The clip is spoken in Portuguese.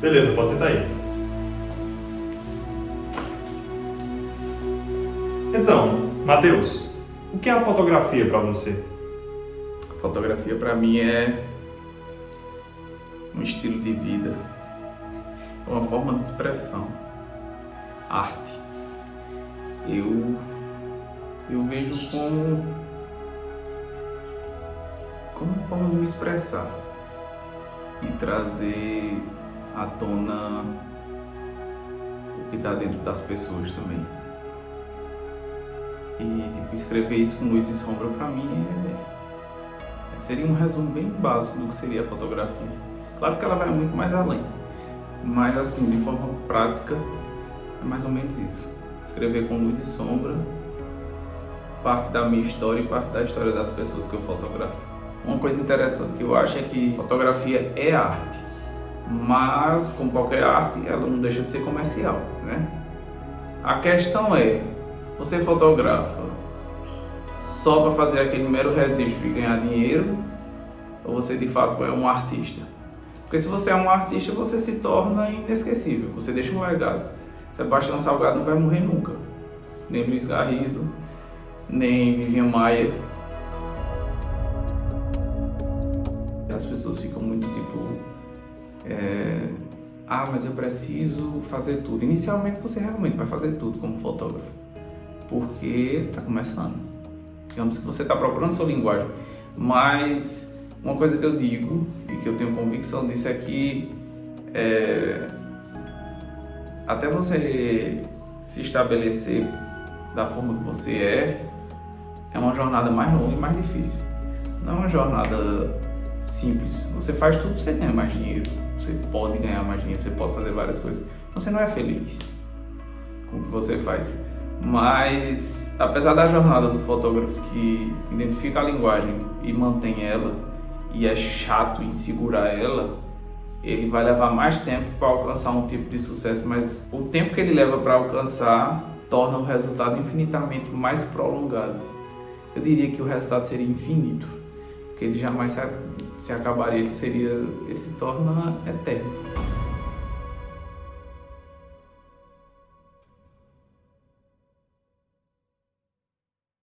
Beleza, pode sentar aí. Então, Matheus, o que é a fotografia para você? Fotografia para mim é um estilo de vida, uma forma de expressão, arte. Eu eu vejo como como uma forma de me expressar e trazer à tona o que está dentro das pessoas também. E tipo, escrever isso com luz e sombra para mim é, seria um resumo bem básico do que seria a fotografia. Claro que ela vai muito mais além, mas assim, de forma prática, é mais ou menos isso. Escrever com luz e sombra parte da minha história e parte da história das pessoas que eu fotografo. Uma coisa interessante que eu acho é que fotografia é arte, mas como qualquer arte, ela não deixa de ser comercial, né? A questão é, você fotografa só para fazer aquele mero registro e ganhar dinheiro, ou você de fato é um artista? Porque se você é um artista, você se torna inesquecível, você deixa um legado. Sebastião Salgado não vai morrer nunca, nem Luiz Garrido, nem Vivian Maia. As pessoas ficam ah, mas eu preciso fazer tudo. Inicialmente você realmente vai fazer tudo como fotógrafo porque está começando. Digamos que você está procurando sua linguagem, mas uma coisa que eu digo e que eu tenho convicção disso é que é, até você se estabelecer da forma que você é, é uma jornada mais longa e mais difícil. Não é uma jornada simples. Você faz tudo, você ganha mais dinheiro. Você pode ganhar mais dinheiro, você pode fazer várias coisas. Você não é feliz com o que você faz. Mas, apesar da jornada do fotógrafo que identifica a linguagem e mantém ela, e é chato em segurar ela, ele vai levar mais tempo para alcançar um tipo de sucesso, mas o tempo que ele leva para alcançar torna o resultado infinitamente mais prolongado. Eu diria que o resultado seria infinito, porque ele jamais se, acabaria, ele seria, ele se torna eterno.